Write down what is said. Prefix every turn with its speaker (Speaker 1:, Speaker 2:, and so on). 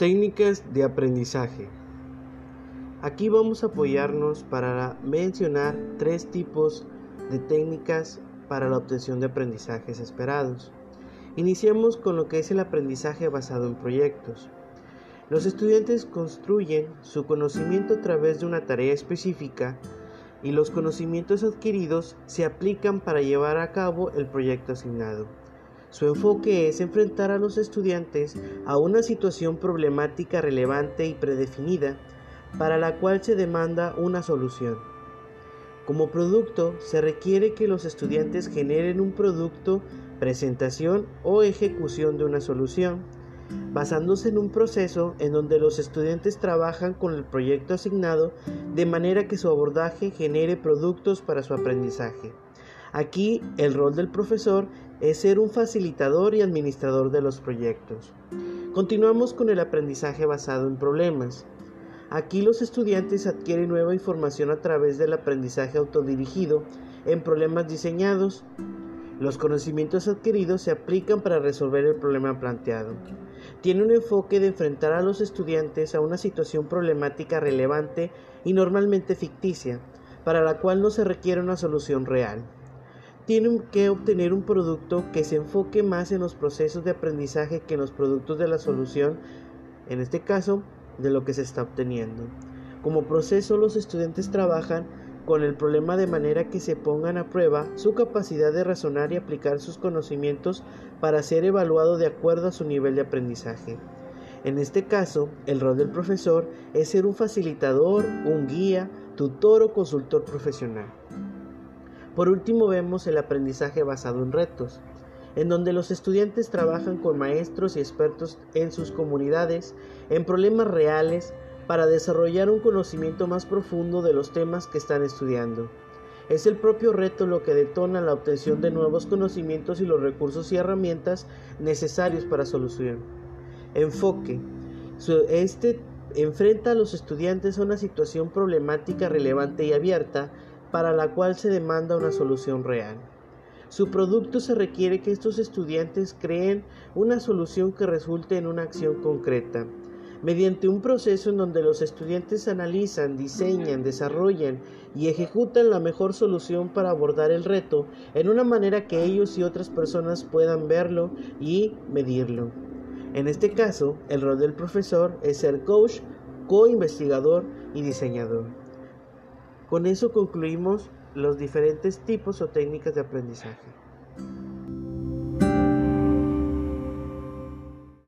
Speaker 1: Técnicas de aprendizaje. Aquí vamos a apoyarnos para mencionar tres tipos de técnicas para la obtención de aprendizajes esperados. Iniciamos con lo que es el aprendizaje basado en proyectos. Los estudiantes construyen su conocimiento a través de una tarea específica y los conocimientos adquiridos se aplican para llevar a cabo el proyecto asignado. Su enfoque es enfrentar a los estudiantes a una situación problemática relevante y predefinida para la cual se demanda una solución. Como producto, se requiere que los estudiantes generen un producto, presentación o ejecución de una solución, basándose en un proceso en donde los estudiantes trabajan con el proyecto asignado de manera que su abordaje genere productos para su aprendizaje. Aquí el rol del profesor es ser un facilitador y administrador de los proyectos. Continuamos con el aprendizaje basado en problemas. Aquí los estudiantes adquieren nueva información a través del aprendizaje autodirigido en problemas diseñados. Los conocimientos adquiridos se aplican para resolver el problema planteado. Tiene un enfoque de enfrentar a los estudiantes a una situación problemática relevante y normalmente ficticia, para la cual no se requiere una solución real tienen que obtener un producto que se enfoque más en los procesos de aprendizaje que en los productos de la solución, en este caso, de lo que se está obteniendo. Como proceso, los estudiantes trabajan con el problema de manera que se pongan a prueba su capacidad de razonar y aplicar sus conocimientos para ser evaluado de acuerdo a su nivel de aprendizaje. En este caso, el rol del profesor es ser un facilitador, un guía, tutor o consultor profesional. Por último vemos el aprendizaje basado en retos, en donde los estudiantes trabajan con maestros y expertos en sus comunidades en problemas reales para desarrollar un conocimiento más profundo de los temas que están estudiando. Es el propio reto lo que detona la obtención de nuevos conocimientos y los recursos y herramientas necesarios para solución. Enfoque. Este enfrenta a los estudiantes a una situación problemática relevante y abierta para la cual se demanda una solución real. Su producto se requiere que estos estudiantes creen una solución que resulte en una acción concreta, mediante un proceso en donde los estudiantes analizan, diseñan, desarrollan y ejecutan la mejor solución para abordar el reto en una manera que ellos y otras personas puedan verlo y medirlo. En este caso, el rol del profesor es ser coach, co-investigador y diseñador. Con eso concluimos los diferentes tipos o técnicas de aprendizaje.